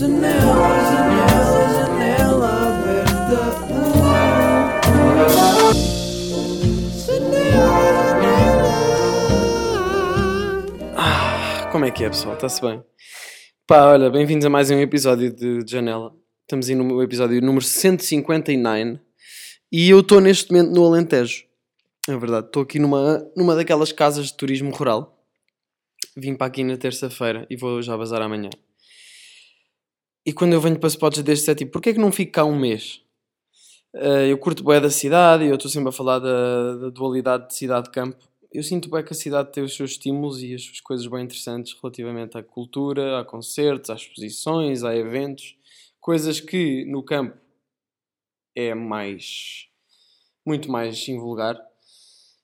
Janela, janela, janela aberta. Como é que é, pessoal? Está-se bem? Pá, olha, bem-vindos a mais um episódio de Janela. Estamos aí no episódio número 159 e eu estou neste momento no Alentejo. É verdade, estou aqui numa, numa daquelas casas de turismo rural. Vim para aqui na terça-feira e vou já bazar amanhã. E quando eu venho para spots destes é tipo, porquê é que não fico cá um mês? Eh, eu curto bué da cidade e eu estou sempre a falar da, da dualidade de cidade-campo. Eu sinto bem que a cidade tem os seus estímulos e as suas coisas bem interessantes relativamente à cultura, a concertos, às exposições, a eventos. Coisas que no campo é mais... muito mais invulgar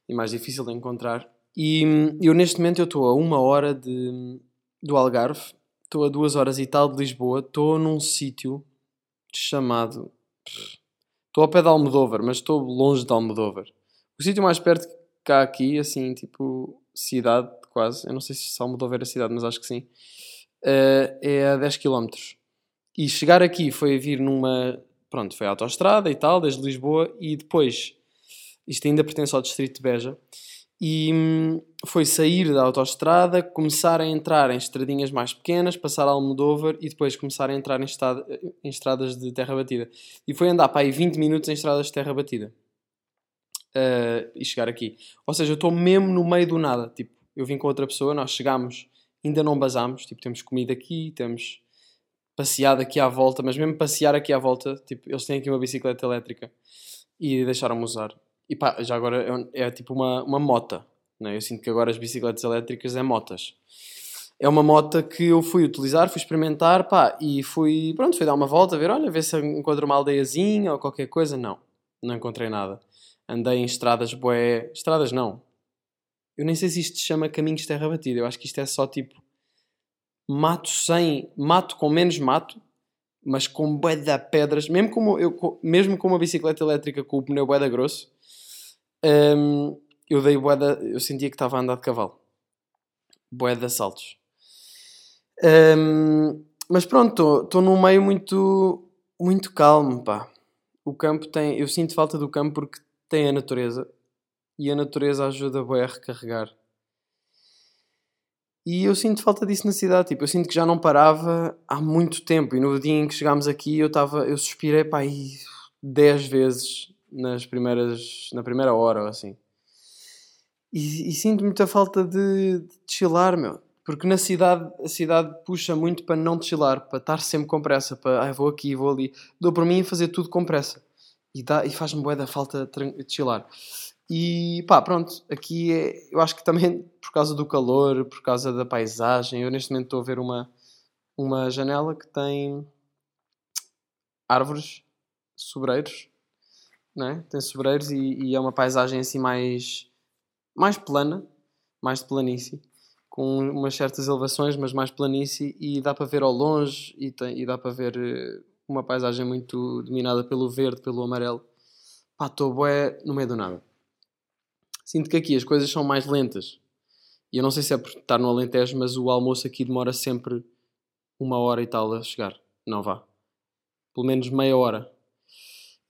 e mais difícil de encontrar. E hum, eu neste momento eu estou a uma hora de, do Algarve, estou a duas horas e tal de Lisboa, estou num sítio chamado... Estou ao pé de Almodóvar, mas estou longe de Almodóvar. O sítio mais perto que há aqui, assim, tipo, cidade quase, eu não sei se Almodóvar é cidade, mas acho que sim, eh, é a 10 km. E chegar aqui foi vir numa, pronto, foi a autoestrada e tal, desde Lisboa, e depois, isto ainda pertence ao distrito de Beja, e hum, foi sair da autoestrada, começar a entrar em estradinhas mais pequenas, passar Almodóvar e depois começar a entrar em, em estradas de terra batida. E foi andar para aí 20 minutos em estradas de terra batida. Uh, e chegar aqui. Ou seja, eu estou mesmo no meio do nada. Tipo, eu vim com outra pessoa, nós chegámos, ainda não basámos, tipo, temos comida aqui, temos passeado aqui à volta, mas mesmo passear aqui à volta, tipo, eles têm aqui uma bicicleta elétrica e deixaram-me usar. E pá, já agora é, é tipo uma, uma mota, né? Eu sinto que agora as bicicletas elétricas é motas. É uma moto que eu fui utilizar, fui experimentar, pá, e fui, pronto, fui dar uma volta, ver, olha, ver se encontro uma aldeiazinha ou qualquer coisa. Não, não encontrei nada. Andei em estradas bué... Estradas não. Eu nem sei se isto se chama caminhos de terra batida. Eu acho que isto é só tipo... Mato sem... Mato com menos mato, mas com bué de pedras. Mesmo com, eu, mesmo com uma bicicleta elétrica com o pneu bué grosso, hum, eu dei bué da... Eu sentia que estava a andar de cavalo. Bué de assaltos. Hum, mas pronto, estou num meio muito... Muito calmo, pá. O campo tem... Eu sinto falta do campo porque tem a natureza e a natureza ajuda bué a recarregar. E eu sinto falta disso na cidade, tipo, eu sinto que já não parava há muito tempo e no dia em que chegámos aqui eu estava, eu suspirei para aí 10 vezes nas primeiras, na primeira hora ou assim. E, e sinto muita falta de, de chilar, meu. Porque na cidade, a cidade puxa muito para não chilar, para estar sempre com pressa, para ah, vou aqui, vou ali. Dou por mim a fazer tudo com pressa. E, dá, e faz-me bué da falta de chilar. E pá, pronto, aqui é, eu acho que também por causa do calor, por causa da paisagem, eu neste momento estou a ver uma, uma janela que tem árvores, sobreiros, não é? Tem sobreiros e, e é uma paisagem assim mais, mais plana, mais de planície, com umas certas elevações, mas mais planície, e dá para ver ao longe e, tem, e dá para ver eh, uma paisagem muito dominada pelo verde, pelo amarelo. Pá, estou bué no meio do nada. Sinto que aqui as coisas são mais lentas. E eu não sei se é por estar no Alentejo, mas o almoço aqui demora sempre uma hora e tal a chegar. Não vá. Pelo menos meia hora.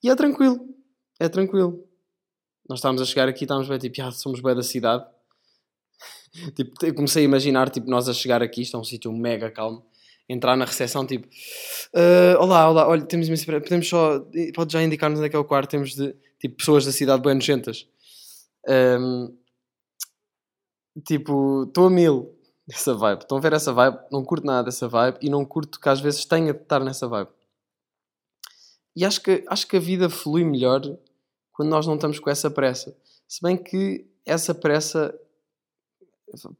E é tranquilo. É tranquilo. Nós estávamos a chegar aqui estávamos bem tipo, ah, somos bem da cidade. tipo, comecei a imaginar tipo, nós a chegar aqui, isto é um sítio mega calmo. Entrar na recepção, tipo, "Ah, olá, olá, olha, temos podemos só, pode já indicar-nos onde é que é o quarto, temos de, tipo, pessoas da cidade bem nojentas. Ahm, tipo, estou a mil dessa vibe. Estão a ver essa vibe? Não curto nada dessa vibe e não curto que às vezes tenha de estar nessa vibe. E acho que, acho que a vida flui melhor quando nós não estamos com essa pressa. Se bem que essa pressa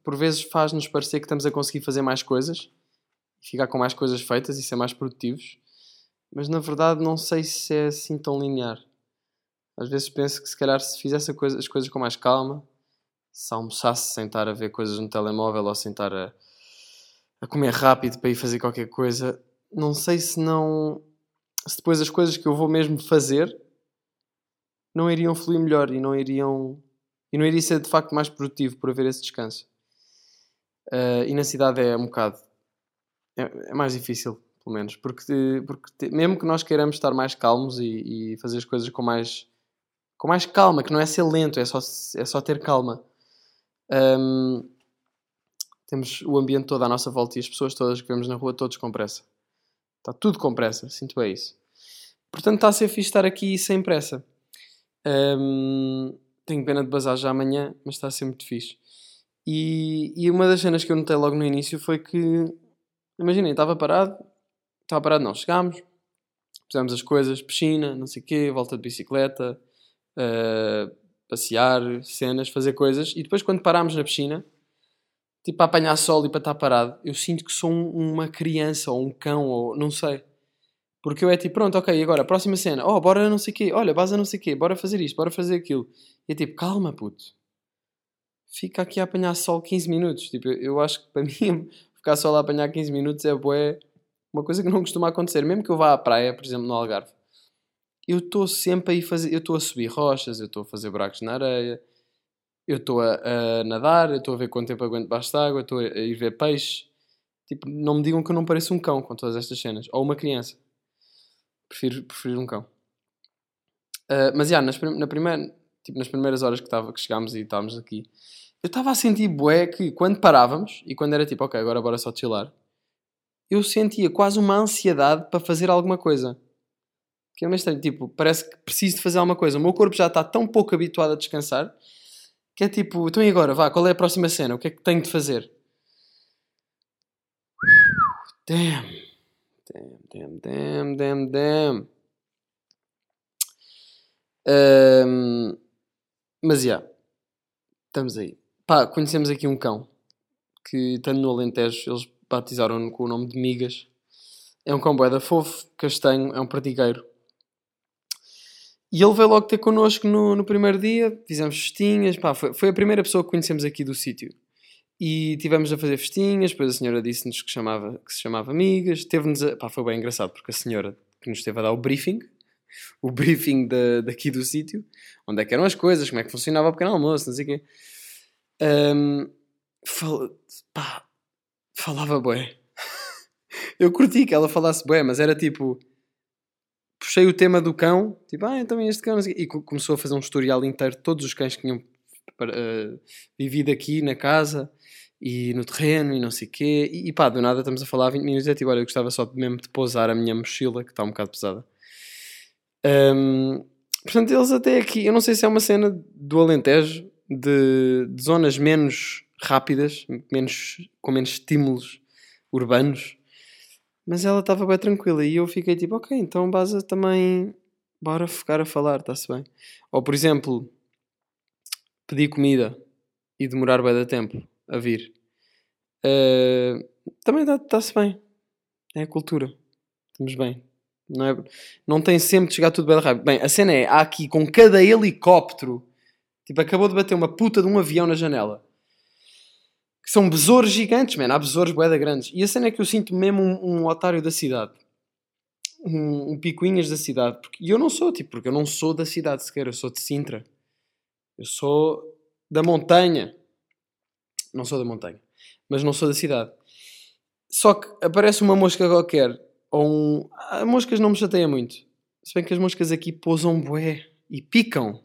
por vezes faz-nos parecer que estamos a conseguir fazer mais coisas, ficar com mais coisas feitas e ser mais produtivos, mas na verdade não sei se é assim tão linear. Às vezes penso que se calhar se fizesse as coisas com mais calma, se almoçasse sem estar a ver coisas no telemóvel ou sem estar a, a comer rápido para ir fazer qualquer coisa, não sei se não. se depois as coisas que eu vou mesmo fazer não iriam fluir melhor e não iriam. e não iria ser de facto mais produtivo por haver esse descanso. Ah, e na cidade é um bocado. é, é mais difícil, pelo menos. Porque, porque mesmo que nós queiramos estar mais calmos e, e fazer as coisas com mais, com mais calma, que não é ser lento, é só, é só ter calma. Hum, temos o ambiente todo à nossa volta e as pessoas todas que vemos na rua, todos com pressa. Está tudo com pressa, sinto é isso. Portanto, está a ser fixe estar aqui sem pressa. Hum, tenho pena de bazar já amanhã, mas está a ser muito fixe. E, e uma das cenas que eu notei logo no início foi que, imaginem, estava parado, estava parado não, chegámos, fizemos as coisas, piscina, não sei o quê, volta de bicicleta, eh, passear, cenas, fazer coisas, e depois quando parámos na piscina, tipo para apanhar sol e para estar parado, eu sinto que sou um- uma criança ou um cão ou não sei. Porque eu é tipo, pronto, ok, agora, próxima cena, oh, bora não sei o quê, olha, base não sei o quê, bora fazer isto, bora fazer aquilo. E é tipo, calma, puto. Fica aqui a apanhar sol 15 minutos. Tipo, eu, acho que para mim, ficar só lá a apanhar 15 minutos é bué, uma coisa que não costuma acontecer. Mesmo que eu vá à praia, por exemplo, no Algarve, eu estou sempre a ir fazer, eu estou a subir rochas, eu estou a fazer buracos na areia, eu estou a, a nadar, eu estou a ver quanto tempo aguento debaixo de água, estou a ir ver peixe. Tipo, não me digam que eu não pareço um cão com todas estas cenas. Ou uma criança. Prefiro, prefiro um cão. Ah, mas, já, nas, na primeira, tipo, nas primeiras horas que, tava, que chegámos e estávamos aqui, eu estava a sentir bué que quando parávamos, e quando era tipo, ok, agora bora só chilar, eu sentia quase uma ansiedade para fazer alguma coisa. Que é meio estranho, tipo, parece que preciso de fazer alguma coisa. O meu corpo já está tão pouco habituado a descansar, que é tipo, então e agora, vá, qual é a próxima cena? O que é que tenho de fazer? Damn. Damn, damn, damn, damn, damn. Ahm, mas já, estamos aí. Pá, conhecemos aqui um cão que, estando no Alentejo, eles batizaram-no com o nome de Migas. É um cão boeda fofo, castanho, é um pratigueiro. E ele veio logo ter connosco no, no primeiro dia, fizemos festinhas, pá, foi, foi a primeira pessoa que conhecemos aqui do sítio. E tivemos a fazer festinhas, depois a senhora disse-nos que, chamava, que se chamava Amigas, teve-nos a... Pá, foi bem engraçado, porque a senhora que nos esteve a dar o briefing, o briefing da, daqui do sítio, onde é que eram as coisas, como é que funcionava o pequeno almoço, não sei o quê. Ahm, fal- pá, falava bué. Eu curti que ela falasse bué, mas era tipo... Puxei o tema do cão, tipo, ah, então este cão. E co- começou a fazer um tutorial inteiro de todos os cães que tinham para- eh, vivido aqui na casa e no terreno e não sei o quê. E, e pá, do nada estamos a falar 20 minutos e é tipo, olha, eu gostava só mesmo de pousar a minha mochila, que está um bocado pesada. Ahm, portanto, eles até aqui, eu não sei se é uma cena do Alentejo, de, de zonas menos rápidas, menos, com menos estímulos urbanos, mas ela estava bem tranquila e eu fiquei tipo, ok, então base também, bora ficar a falar, está-se bem. Ou por exemplo, pedir comida e demorar bem da tempo a vir. Uh, também está-se bem. É a cultura. Estamos bem. Não, é, não tem sempre de chegar tudo bem rápido. Bem, a cena é, há aqui com cada helicóptero, tipo, acabou de bater uma puta de um avião na janela. Que são besouros gigantes, man. Há besouros boeda grandes. E a cena é que eu sinto mesmo um, um otário da cidade. Um, um picuinhas da cidade. Porque, e eu não sou, tipo, porque eu não sou da cidade sequer. Eu sou de Sintra. Eu sou da montanha. Não sou da montanha. Mas não sou da cidade. Só que aparece uma mosca qualquer. Ou um... A moscas não me chateia muito. Se bem que as moscas aqui pousam bué. E picam.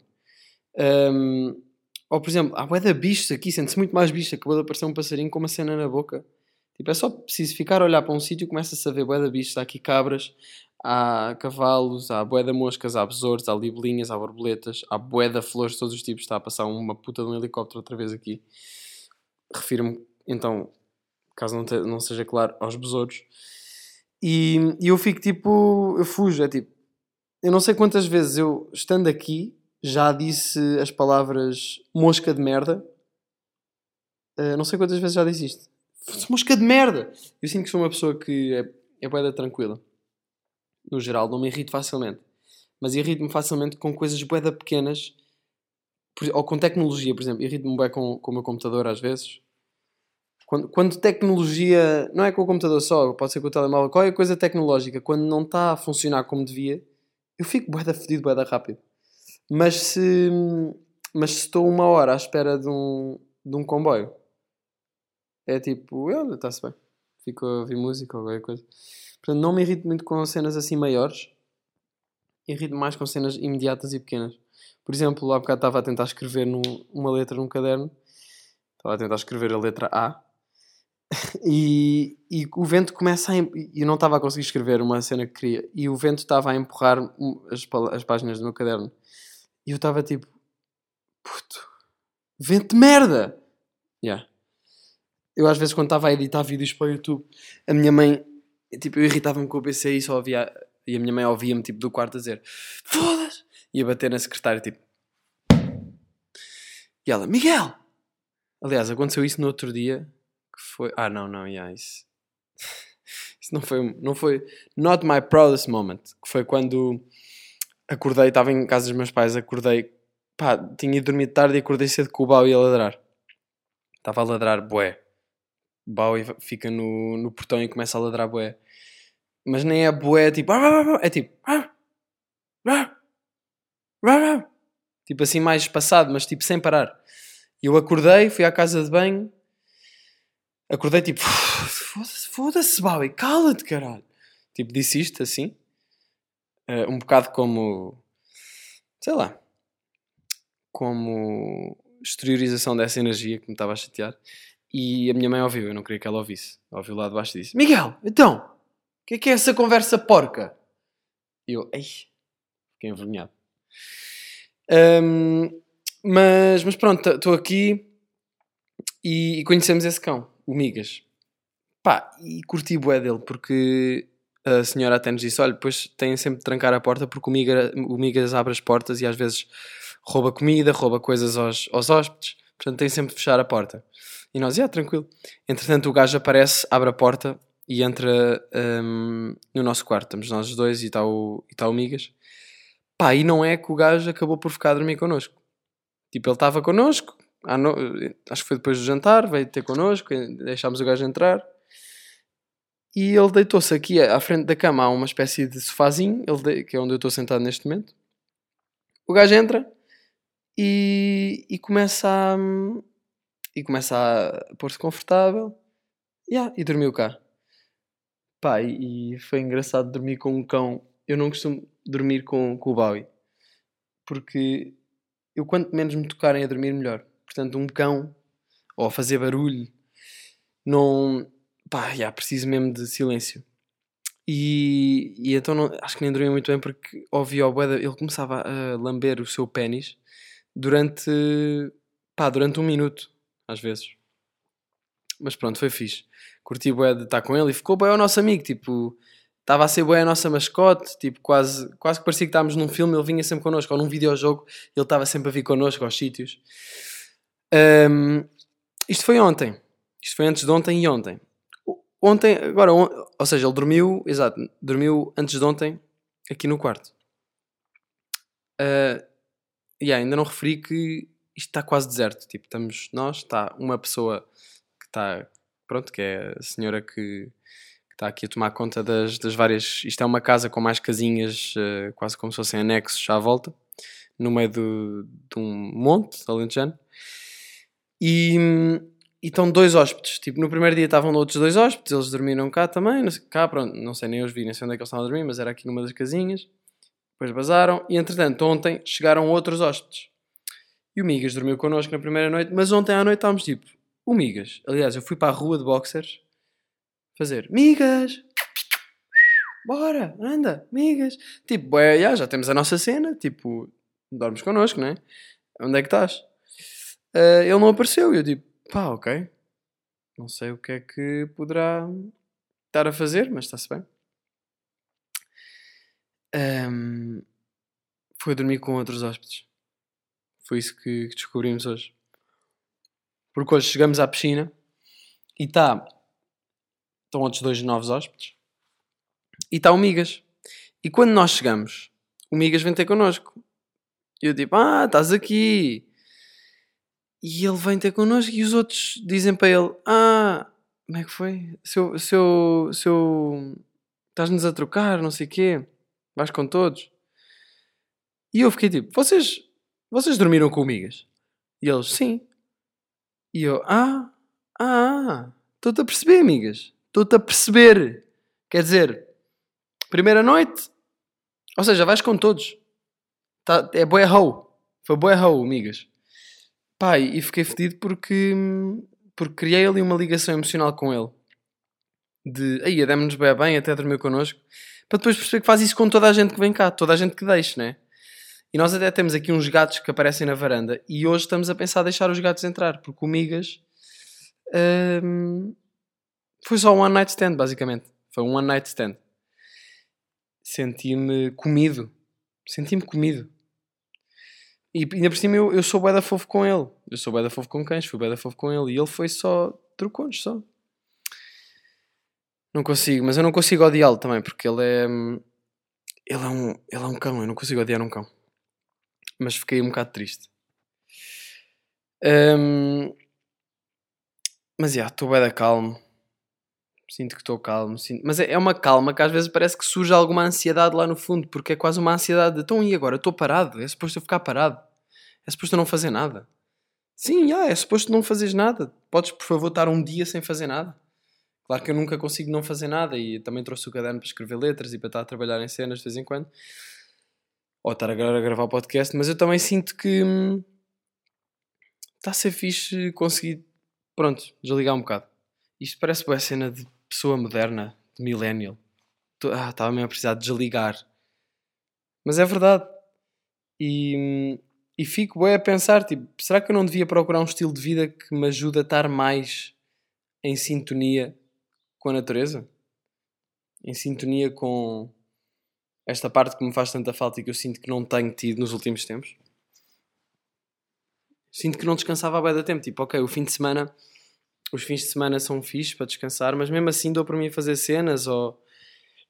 Um, ou por exemplo, há bué da bichos aqui. Sente-se muito mais bicho. Acabou de aparecer um passarinho com uma cena na boca. Tipo, é só preciso ficar a olhar para um sítio e começa-se a ver bué da bichos. Há aqui cabras. Há cavalos, há bué de moscas, há besouros, há libelinhas, há borboletas, há bué de flores de todos os tipos. Está a passar uma puta de um helicóptero outra vez aqui. Refiro-me, então, caso não, te, não seja claro, aos besouros. E, e eu fico tipo, eu fujo, é tipo, eu não sei quantas vezes eu, estando aqui, já disse as palavras mosca de merda. Uh, não sei quantas vezes já disse isto. Mosca de merda! Eu sinto que sou uma pessoa que é, é bué da tranquila no geral, não me irrito facilmente. Mas irrito-me facilmente com coisas bué pequenas, por, ou com tecnologia, por exemplo. Irrito-me bué com, com o meu computador às vezes. Quando, quando tecnologia, não é com o computador só, pode ser com o telemóvel, qualquer coisa tecnológica, quando não está a funcionar como devia, eu fico bué da fedido, bué da rápido. Mas se, mas se estou uma hora à espera de um, de um comboio, é tipo, está-se bem. fico a ouvir música ou qualquer coisa. Portanto, não me irrito muito com cenas assim maiores. Irrito mais com cenas imediatas e pequenas. Por exemplo, há bocado estava a tentar escrever num- uma letra num caderno. Estava a tentar escrever a letra A. E, e o vento começa a. E eu não estava a conseguir escrever uma cena que queria. E o vento estava a empurrar as, as páginas do meu caderno. E eu estava tipo. Puto. Vento de merda! Yeah. Eu às vezes quando estava a editar vídeos para o YouTube, a minha mãe, tipo, eu irritava-me com o PC e só ouvia, e a minha mãe ouvia-me tipo do quarto a dizer foda-se, e a bater na secretária tipo. E ela, Miguel! Aliás, aconteceu isso no outro dia, que foi, ah não, não, yeah, isso, isso não foi, não foi, not my proudest moment, que foi quando acordei, estava em casa dos meus pais, acordei, pá, tinha ido dormir tarde e acordei cedo com o Bau a ladrar. Estava a ladrar. O Bowie fica no, no portão e começa a ladrar bué. Mas nem é bué, tipo... É tipo... Tipo assim mais espaçado, mas tipo sem parar. E eu acordei, fui à casa de banho. Acordei tipo... Foda-se, foda-se, Bowie, cala-te, caralho. Tipo, disse isto assim. Eh, um bocado como... Sei lá. Como exteriorização dessa energia que me estava a chatear. E a minha mãe ouviu, eu não queria que ela ouvisse. Ouviu lá de baixo e disse: Miguel, então, o que é que é essa conversa porca? E eu, ei, fiquei envergonhado. Ahm, mas, mas pronto, estou aqui e, e conhecemos esse cão, o Migas. Pá, e curti bué dele porque a senhora até nos disse: olha, depois têm sempre de trancar a porta porque o, Miga, o Migas abre as portas e às vezes rouba comida, rouba coisas aos, aos hóspedes, portanto tem sempre de fechar a porta. E nós, já, tranquilo. Entretanto, o gajo aparece, abre a porta e entra hum, no nosso quarto. Estamos nós dois e está o, tá o Migas. Pá, e não é que o gajo acabou por ficar a dormir connosco. Tipo, ele estava connosco, no- acho que foi depois do jantar, veio ter connosco, deixámos o gajo entrar. E ele deitou-se aqui à frente da cama, há uma espécie de sofazinho, de- que é onde eu estou sentado neste momento. O gajo entra e, e começa a, e começa a pôr-se confortável yeah, e dormiu cá. Pá, e, e foi engraçado dormir com um cão. Eu não costumo dormir com, com o Bowie porque eu quanto menos me tocarem a dormir, melhor. Portanto, um cão ou a fazer barulho, não. pá, yeah, preciso mesmo de silêncio. E, e então não- acho que nem dormia muito bem porque ouvia o Boeda, ele começava a lamber o seu pênis durante. pá, durante um minuto, às vezes. Mas pronto, foi fixe. Curti bué de estar com ele e ficou bué o nosso amigo, tipo, estava a ser bué a nossa mascote, tipo, quase, quase que parecia que estávamos num filme, ele vinha sempre connosco, ou num videojogo, ele estava sempre a vir connosco aos sítios. Ahm, isto foi ontem. Isto foi antes de ontem e ontem. Ontem, agora, on- ou seja, ele dormiu, exato, dormiu antes de ontem aqui no quarto. Ah, e ainda não referi que isto está quase deserto. Tipo, estamos nós, está uma pessoa que está, pronto, que é a senhora que, que está aqui a tomar conta das, das várias. Isto é uma casa com mais casinhas, eh, quase como se fossem anexos à volta, no meio do, de um monte alentejano. E, estão dois hóspedes. Tipo, no primeiro dia estavam outros dois hóspedes, eles dormiram cá também. cá, pronto, não sei, nem os vi, nem sei onde é que eles estavam a dormir, mas era aqui numa das casinhas. Depois bazaram. E entretanto, ontem chegaram outros hóspedes. E o Migas dormiu connosco na primeira noite, mas ontem à noite estávamos tipo, o Migas. Aliás, eu fui para a rua de boxers fazer Migas, bora, anda, Migas. Tipo, bué, já, já temos a nossa cena, tipo, dormes connosco, não é? Onde é que estás? Ah, ele não apareceu e eu tipo, pá, ok. Não sei o que é que poderá estar a fazer, mas está-se bem. Ahm, foi dormir com outros hóspedes. Foi isso que, que descobrimos hoje. Porque hoje chegamos à piscina e está. Estão outros dois novos hóspedes. E está o Migas. E quando nós chegamos, o Migas vem ter connosco. E eu tipo, ah, estás aqui. E ele vem ter connosco e os outros dizem para ele, ah, como é que foi? Seu, seu, seu, estás-nos a trocar, não sei o quê. Vais com todos. E eu fiquei tipo, vocês, vocês dormiram com Migas? E eles, sim. E eu, ah, ah, estou-te a perceber, amigas. estou-te a perceber. Quer dizer, primeira noite, ou seja, vais com todos. Tá, é boé. Foi boé amigas. Pai, e fiquei fedido porque, porque criei ali uma ligação emocional com ele. De, aí, demos-nos bem bem, até dormiu connosco. Para depois perceber que faz isso com toda a gente que vem cá, toda a gente que deixa, né? E nós até temos aqui uns gatos que aparecem na varanda e hoje estamos a pensar deixar os gatos entrar, porque o Migas hum, foi só um one night stand, basicamente. Foi um one night stand. Senti-me comido. Senti-me comido. E ainda por cima eu, eu sou bué da fofo com ele. Eu sou bué da fofo com cães, fui bué da fofo com ele. E ele foi só trocou-nos só. Não consigo, mas eu não consigo odiá-lo também, porque ele é... hum, Ele é, um, ele é um cão, eu não consigo odiar um cão. Mas fiquei um bocado triste. Hum, mas, já, estou bué da calmo. Sinto que estou calmo. sinto- Mas é, é uma calma que às vezes parece que surge alguma ansiedade lá no fundo, porque é quase uma ansiedade de, então e agora? Estou parado, é suposto eu ficar parado. É suposto eu não fazer nada. Sim, já, é suposto não fazeres nada. Podes, por favor, estar um dia sem fazer nada. Claro que eu nunca consigo não fazer nada e também trouxe o caderno para escrever letras e para estar a trabalhar em cenas de vez em quando. Ou estar agora a gravar podcast, mas eu também sinto que hum, está a ser fixe conseguir, pronto, desligar um bocado. Isto parece boa cena de pessoa moderna, de millennial. Ah, estava mesmo a precisar de desligar. Mas é verdade. E, e fico bem a pensar, tipo, será que eu não devia procurar um estilo de vida que me ajude a estar mais em sintonia com a natureza? Em sintonia com esta parte que me faz tanta falta e que eu sinto que não tenho tido nos últimos tempos? Sinto que não descansava há bué da tempo. Tipo, ok, o fim de semana, os fins de semana são fixes para descansar, mas mesmo assim dou para mim fazer cenas ou...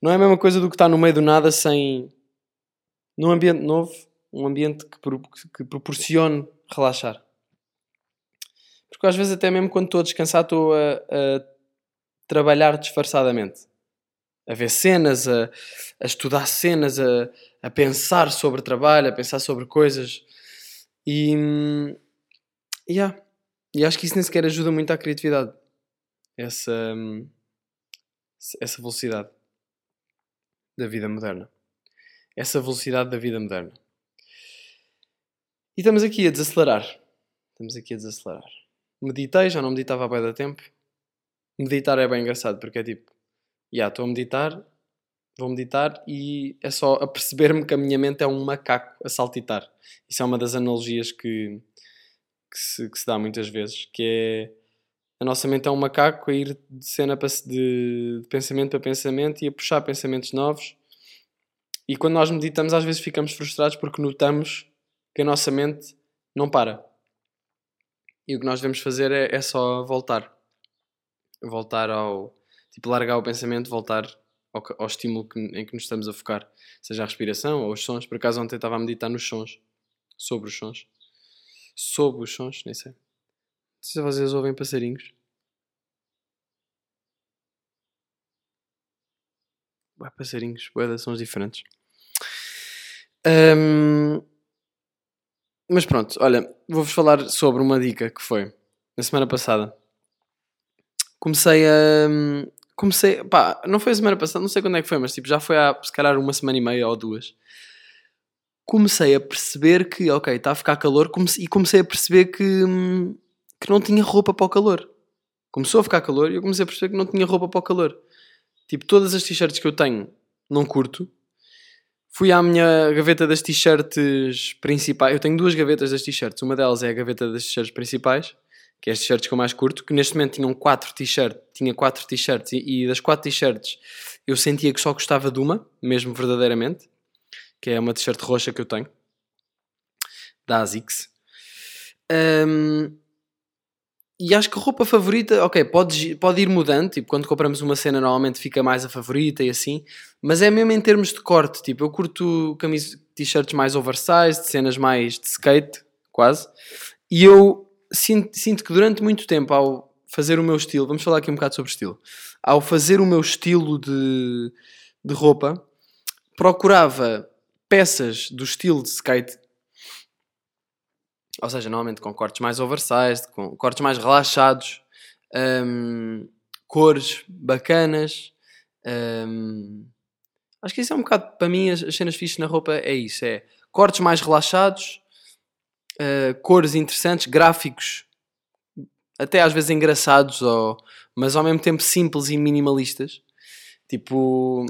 Não é a mesma coisa do que estar no meio do nada sem... Num ambiente novo, um ambiente que, pro- que proporcione relaxar. Porque às vezes até mesmo quando estou a descansar estou a, a trabalhar disfarçadamente. A ver cenas, a, a estudar cenas, a, a pensar sobre trabalho, a pensar sobre coisas. E, hum, yeah. E acho que isso nem sequer ajuda muito à criatividade. Essa, hum, essa velocidade da vida moderna. Essa velocidade da vida moderna. E estamos aqui a desacelerar. Estamos aqui a desacelerar. Meditei, já não meditava há bem da tempo. Meditar é bem engraçado porque é tipo, já estou a meditar, vou meditar e é só a perceber-me que a minha mente é um macaco a saltitar. Isso é uma das analogias que, que, se, que se dá muitas vezes, que é a nossa mente é um macaco a ir de cena para, de, de pensamento para pensamento e a puxar pensamentos novos. E quando nós meditamos, às vezes ficamos frustrados porque notamos que a nossa mente não para. E o que nós devemos fazer é, é só voltar. Voltar ao. Tipo, largar o pensamento, voltar ao, ao estímulo que- em que nos estamos a focar. Seja a respiração ou os sons. Por acaso, ontem estava a meditar nos sons. Sobre os sons. Sobre os sons, nem sei. Não sei se vocês ouvem passarinhos. Ué, passarinhos, de sons diferentes. Ahm, mas pronto, olha, vou-vos falar sobre uma dica que foi na semana passada. Comecei a. Comecei. Pá, não foi a semana passada, não sei quando é que foi, mas tipo, já foi há se calhar uma semana e meia ou duas. Comecei a perceber que, ok, está a ficar calor comece- e comecei a perceber que, hum, que não tinha roupa para o calor. Começou a ficar calor e eu comecei a perceber que não tinha roupa para o calor. Tipo, todas as t-shirts que eu tenho não curto. Fui à minha gaveta das t-shirts principais. Eu tenho duas gavetas das t-shirts. Uma delas é a gaveta das t-shirts principais, que é as t-shirts que eu mais curto, que neste momento tinham quatro t-shirts. Tinha quatro t-shirts e, e das quatro t-shirts eu sentia que só gostava de uma, mesmo verdadeiramente, que é uma t-shirt roxa que eu tenho, da ASICS. Ahm, e acho que roupa favorita, ok, pode, pode ir mudando, tipo, quando compramos uma cena normalmente fica mais a favorita e assim, mas é mesmo em termos de corte, tipo, eu curto t-shirts mais oversized, cenas mais de skate, quase, e eu sinto, sinto que durante muito tempo, ao fazer o meu estilo, vamos falar aqui um bocado sobre estilo, ao fazer o meu estilo de, de roupa, procurava peças do estilo de skate ou seja, normalmente com cortes mais oversized, com cortes mais relaxados, hum, cores bacanas. hum, acho que isso é um bocado, para mim, as, as cenas fixas na roupa é isso: é cortes mais relaxados, uh, cores interessantes, gráficos até às vezes engraçados, ou, mas ao mesmo tempo simples e minimalistas. Tipo.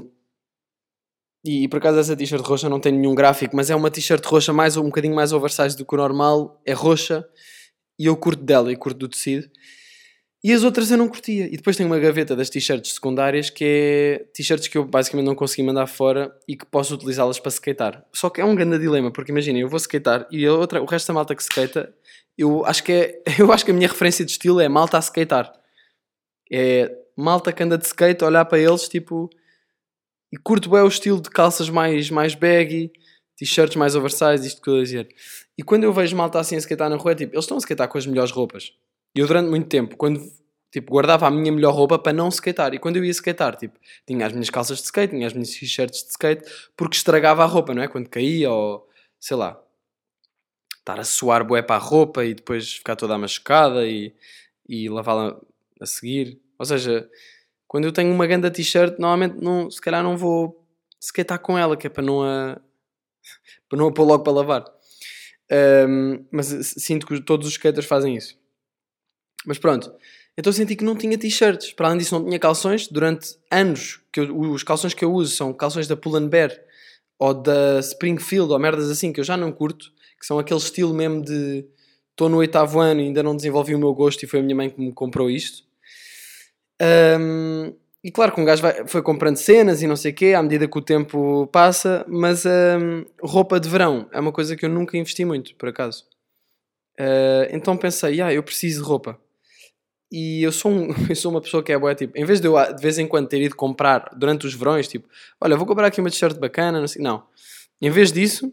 E, por acaso essa t-shirt roxa não tem nenhum gráfico, mas é uma t-shirt roxa mais, um bocadinho mais oversize do que o normal. É roxa e eu curto dela e curto do tecido. E as outras eu não curtia. E depois tenho uma gaveta das t-shirts secundárias que é t-shirts que eu basicamente não consegui mandar fora e que posso utilizá-las para skatear. Só que é um grande dilema, porque imaginem, eu vou skatear e a outra, o resto da malta que skata, eu acho que é, eu acho que a minha referência de estilo é malta a skatear. É malta que anda de skate, olhar para eles tipo. E curto bem o estilo de calças mais, mais baggy, t-shirts mais oversized, isto que eu ia dizer. E quando eu vejo malta assim a skatear na rua, é tipo, eles estão a skatear com as melhores roupas. E eu durante muito tempo, quando tipo, guardava a minha melhor roupa para não skatear. E quando eu ia skatear, tipo, tinha as minhas calças de skate, tinha as minhas t-shirts de skate, porque estragava a roupa, não é? Quando caía ou, sei lá, estar a suar bué para a roupa e depois ficar toda machucada e, e lavá-la a seguir. Ou seja, quando eu tenho uma grande t-shirt, normalmente não, se calhar não vou skatear com ela, que é para não a, para não a pôr logo para lavar. Um, mas sinto que todos os skaters fazem isso. Mas pronto, então senti que não tinha t-shirts. Para além disso, não tinha calções. Durante anos, que eu- os calções que eu uso são calções da Pull Bear ou da Springfield ou merdas assim que eu já não curto, que são aquele estilo mesmo de estou no oitavo ano e ainda não desenvolvi o meu gosto e foi a minha mãe que me comprou isto. Ahm, e claro que um gajo vai- foi comprando cenas e não sei o quê à medida que o tempo passa, mas ahm, roupa de verão é uma coisa que eu nunca investi muito, por acaso. Ah, então pensei, ah, eu preciso de roupa. E eu sou, um, eu sou uma pessoa que é boa, tipo, em vez de eu de vez em quando ter ido comprar durante os verões, tipo, olha, vou comprar aqui uma t-shirt bacana, não sei, não. Em vez disso,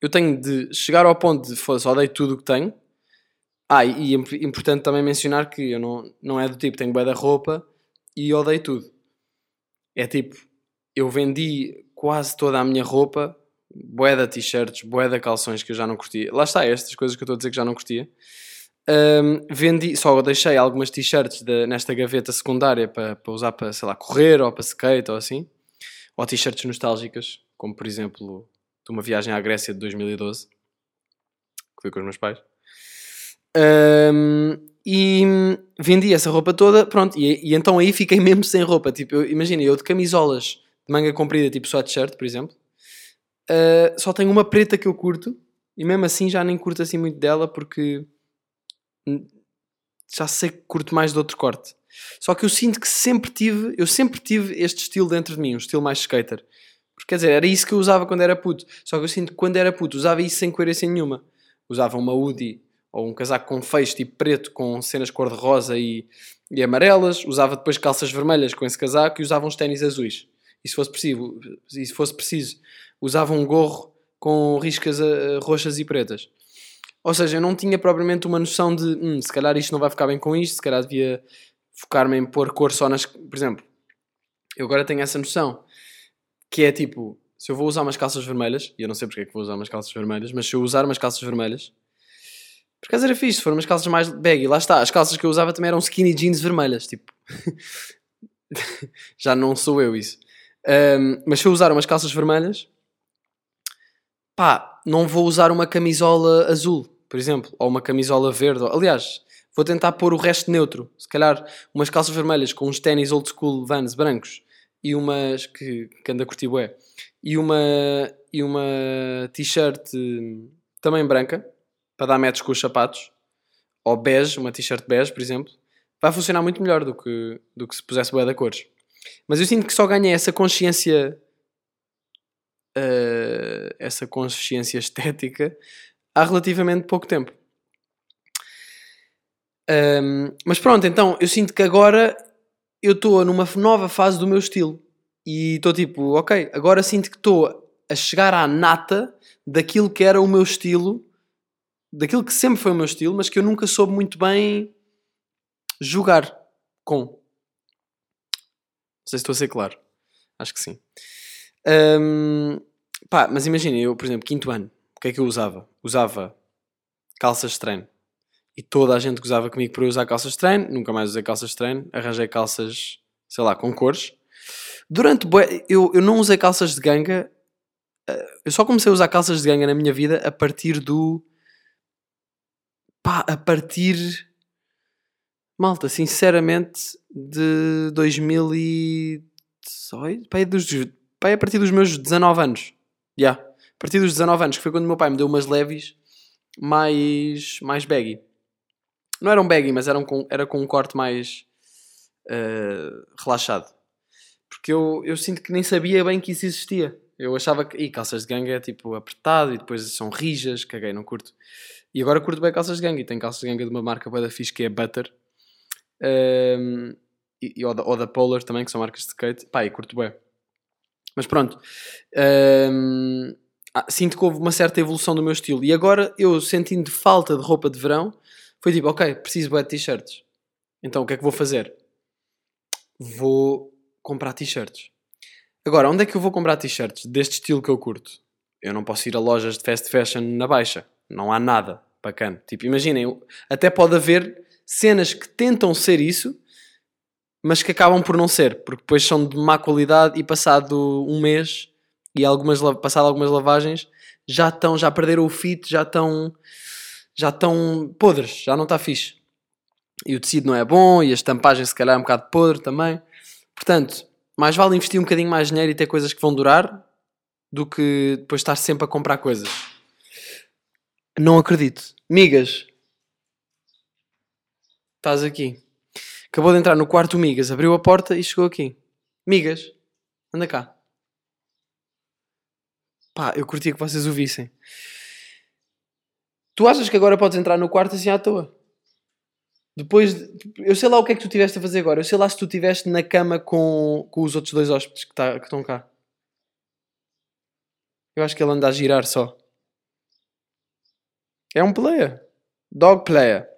eu tenho de chegar ao ponto de, foda-se, odeio tudo o que tenho. Ah, e, imp- importante também mencionar que eu não, não é do tipo, tenho bué da roupa e odeio tudo. É tipo, eu vendi quase toda a minha roupa, bué de t-shirts, bué de calções que eu já não curtia. Lá está, estas coisas que eu estou a dizer que já não curtia. Ahm, vendi, só deixei algumas t-shirts nesta gaveta secundária para, para usar para, sei lá, correr ou para skate ou assim. Ou t-shirts nostálgicas, como por exemplo de uma viagem à Grécia de 2012, que foi com os meus pais. Ahm, e vendi essa roupa toda, pronto, e, e então aí fiquei mesmo sem roupa. Tipo, imagina, eu de camisolas de manga comprida, tipo sweatshirt, por exemplo, ah, só tenho uma preta que eu curto, e mesmo assim já nem curto assim muito dela porque já sei que curto mais de outro corte. Só que eu sinto que sempre tive, eu sempre tive este estilo dentro de mim, um estilo mais skater. Porque quer dizer, era isso que eu usava quando era puto. Só que eu sinto que quando era puto usava isso sem coerência nenhuma. Usava uma hoodie ou um casaco com feixe tipo preto com cenas cor-de-rosa e, e amarelas. Usava depois calças vermelhas com esse casaco e usava uns ténis azuis. E se fosse preciso, e se fosse preciso usava um gorro com riscas eh, roxas e pretas. Ou seja, eu não tinha propriamente uma noção de hum, se calhar isto não vai ficar bem com isto, se calhar devia focar-me em pôr cor só nas. Por exemplo, eu agora tenho essa noção que é tipo, se eu vou usar umas calças vermelhas, e eu não sei porque é que vou usar umas calças vermelhas, mas se eu usar umas calças vermelhas, por acaso era fixe, foram umas calças mais baggy, lá está, as calças que eu usava também eram skinny jeans vermelhas, tipo, já não sou eu isso. Ahm, mas se eu usar umas calças vermelhas, pá, não vou usar uma camisola azul, por exemplo, ou uma camisola verde. Aliás, vou tentar pôr o resto neutro. Se calhar umas calças vermelhas com uns ténis old school Vans brancos e umas que, que anda curtir bué, e uma, e uma t-shirt hum, também branca para dar metros com os sapatos, ou bege, uma t-shirt bege, por exemplo, vai funcionar muito melhor do que, do que se pusesse bué de cores. Mas eu sinto que só ganhei essa consciência eh, essa consciência estética há relativamente pouco tempo. Ahm, mas pronto, então eu sinto que agora eu estou numa nova fase do meu estilo e estou tipo, ok, agora sinto que estou a chegar à nata daquilo que era o meu estilo, daquilo que sempre foi o meu estilo, mas que eu nunca soube muito bem jogar com. Não sei se estou a ser claro. Acho que sim. Ahm, pá, mas imagina, eu, por exemplo, quinto ano, o que é que eu usava? Usava calças de treino. e toda a gente gozava comigo por eu usar calças de treino, nunca mais usei calças de treino, arranjei calças, sei lá, com cores. Durante, eu, eu não usei calças de ganga, eh, eu só comecei a usar calças de ganga na minha vida a partir do, pá, a partir, malta, sinceramente, de 2018, pá, é dos, pá, é a partir dos meus 19 anos, já, a partir dos 19 anos, que foi quando o meu pai me deu umas leves mais, mais baggy. Não eram baggy, mas eram com, era com um corte mais eh, relaxado. Porque eu, eu sinto que nem sabia bem que isso existia. Eu achava que, e calças de ganga é tipo apertado e depois são rijas, caguei, não curto. E agora curto bem calças de ganga e tem calças de ganga de uma marca bué da fixe que é Butter. Ehm, e, e- ou, da, ou da Polar também, que são marcas de skate. Pá, e curto bem. Mas pronto. Ehm, ah, sinto que houve uma certa evolução do meu estilo. E agora eu sentindo falta de roupa de verão, foi tipo, ok, preciso de t-shirts. Então o que é que vou fazer? Vou comprar t-shirts. Agora, onde é que eu vou comprar t-shirts deste estilo que eu curto? Eu não posso ir a lojas de fast fashion na baixa. Não há nada bacana. Tipo, imaginem, até pode haver cenas que tentam ser isso, mas que acabam por não ser, porque depois são de má qualidade e passado um mês e algumas, passado algumas lavagens já estão, já perderam o fit, já estão já estão podres, já não está fixe. E o tecido não é bom e a estampagem se calhar é um bocado podre também. Portanto, mais vale investir um bocadinho mais dinheiro e ter coisas que vão durar do que depois estar sempre a comprar coisas. Não acredito. Migas. Estás aqui. Acabou de entrar no quarto Migas, abriu a porta e chegou aqui. Migas, anda cá. Pá, eu curtia que vocês o vissem. Tu achas que agora podes entrar no quarto assim à toa? Depois, de- eu sei lá o que é que tu tiveste a fazer agora. Eu sei lá se tu estiveste na cama com, com os outros dois hóspedes que, tá, que estão cá. Eu acho que ele anda a girar só. É um player. Dog player.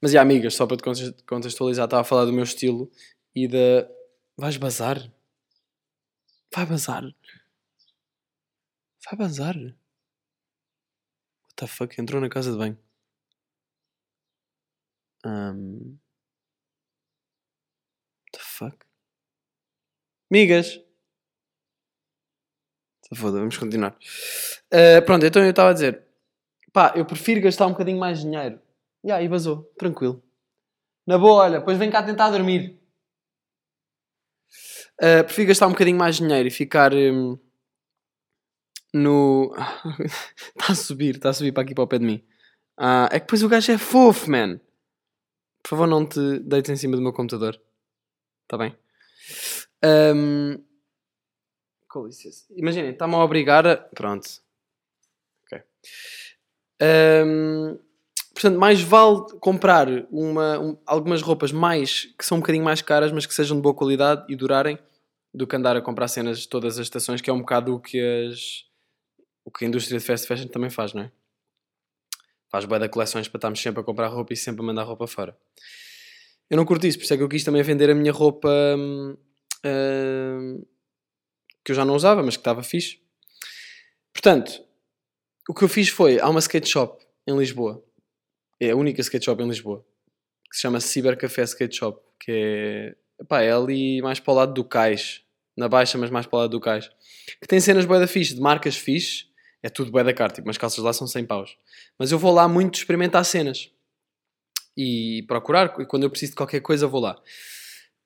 Mas, e amigas, só para te conte- contextualizar, estava a falar do meu estilo e da. Vais bazar? Vai bazar? Vai bazar? What the fuck? Entrou na casa de banho. Um... The fuck? Migas! Foda, vamos continuar. Uh, pronto, então eu estava a dizer: pá, eu prefiro gastar um bocadinho mais dinheiro. E aí, vazou, tranquilo. Na boa, olha, depois vem cá tentar dormir. Uh, prefiro gastar um bocadinho mais dinheiro e ficar hum, no. Está a subir, está a subir para aqui para o pé de mim. Ah, é que depois o gajo é fofo, man. Por favor, não te deites em cima do meu computador. Está bem? Ahm, Com licença. Imaginem, está-me a obrigar a. Pronto. Ok. Ahm, portanto, mais vale comprar uma, um- algumas roupas mais que são um bocadinho mais caras, mas que sejam de boa qualidade e durarem, do que andar a comprar cenas de todas as estações, que é um bocado o que as. O que a indústria de fast fashion também faz, não é? Faz bué de coleções para estarmos sempre a comprar roupa e sempre a mandar roupa fora. Eu não curto isso, por isso é que eu quis também vender a minha roupa hum, hum, que eu já não usava, mas que estava fixe. Portanto, o que eu fiz foi, há uma skate shop em Lisboa, é a única skate shop em Lisboa, que se chama Cybercafé Skate Shop, que é, pá, é ali mais para o lado do cais, na baixa, mas mais para o lado do cais, que tem cenas bué da fixe, de marcas fixe, é tudo bué da cara, tipo, umas calças lá são 100 paus. Mas eu vou lá muito experimentar cenas e procurar, e quando eu preciso de qualquer coisa vou lá.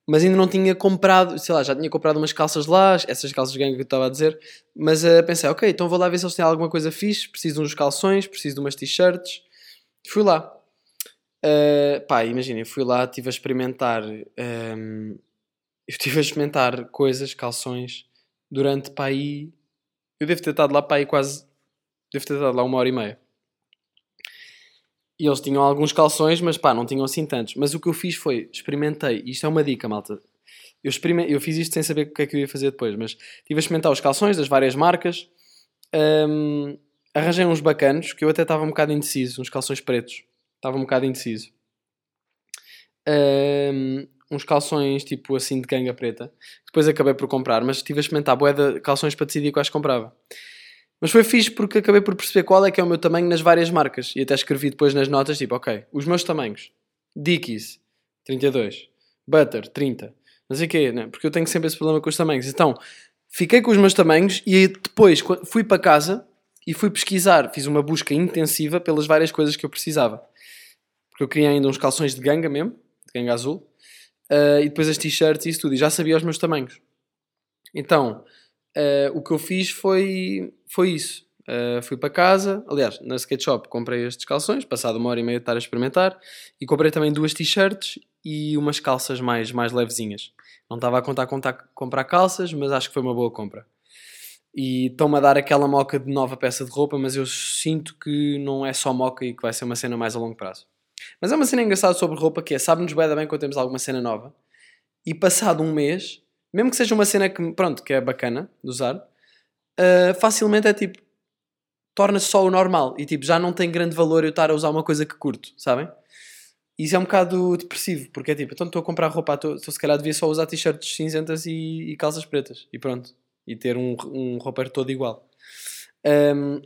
Mas ainda não tinha comprado, sei lá, já tinha comprado umas calças lá, essas calças gangue que eu estava a dizer, mas eh, pensei, ok, então vou lá ver se eles têm alguma coisa fixe, preciso de uns calções, preciso de umas t-shirts. Fui lá. Eh, pá, imaginem, fui lá, estive a experimentar, ehm, eu estive a experimentar coisas, calções, durante pá aí, eu devo ter estado lá pá aí quase, devo ter estado lá uma hora e meia. E eles tinham alguns calções, mas pá, não tinham assim tantos. Mas o que eu fiz foi, experimentei, isto é uma dica, malta. Eu, experimen- eu fiz isto sem saber o que é que eu ia fazer depois, mas estive a experimentar os calções das várias marcas. hum, arranjei uns bacanos, que eu até estava um bocado indeciso, uns calções pretos. Estava um bocado indeciso. Hum, uns calções tipo assim de ganga preta. Depois acabei por comprar, mas estive a experimentar bué de calções para decidir quais comprava. Mas foi fixe porque acabei por perceber qual é que é o meu tamanho nas várias marcas. E até escrevi depois nas notas, tipo, ok, os meus tamanhos. Dickies, 32. Butter, 30. Não sei o quê, né? Porque eu tenho sempre esse problema com os tamanhos. Então, fiquei com os meus tamanhos e depois fui para casa e fui pesquisar. Fiz uma busca intensiva pelas várias coisas que eu precisava. Porque eu queria ainda uns calções de ganga mesmo, de ganga azul. Ah, e depois as t-shirts e isso tudo. E já sabia os meus tamanhos. Então, eh, o que eu fiz foi, foi isso. Eh, fui para casa, aliás, na skate shop comprei estes calções, passado uma hora e meia de estar a experimentar, e comprei também duas t-shirts e umas calças mais, mais levezinhas. Não estava a contar, contar comprar calças, mas acho que foi uma boa compra. E estão-me a dar aquela moca de nova peça de roupa, mas eu sinto que não é só moca e que vai ser uma cena mais a longo prazo. Mas é uma cena engraçada sobre roupa que é, sabe-nos bem bem quando temos alguma cena nova, e passado um mês, mesmo que seja uma cena que, pronto, que é bacana de usar, uh, facilmente é tipo, torna-se só o normal. E tipo, já não tem grande valor eu estar a usar uma coisa que curto, sabem? Isso é um bocado depressivo, porque é tipo, então estou a comprar roupa, estou- se calhar devia só usar t-shirts cinzentas e, e calças pretas. E pronto, e ter um, um roupeiro todo igual. Um,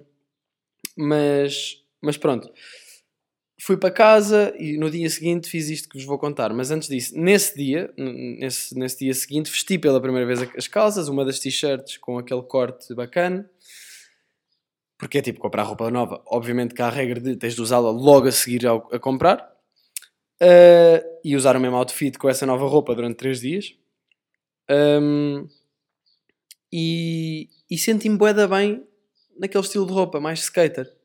mas, mas pronto, fui para casa e no dia seguinte fiz isto que vos vou contar. Mas antes disso, nesse dia, nesse, nesse dia seguinte, vesti pela primeira vez as calças, uma das t-shirts com aquele corte bacana. Porque é tipo comprar roupa nova. Obviamente que há a regra de tens de usá-la logo a seguir ao, a comprar. Uh, e usar o mesmo outfit com essa nova roupa durante 3 dias. Um, e e senti-me bué da bem naquele estilo de roupa, mais skater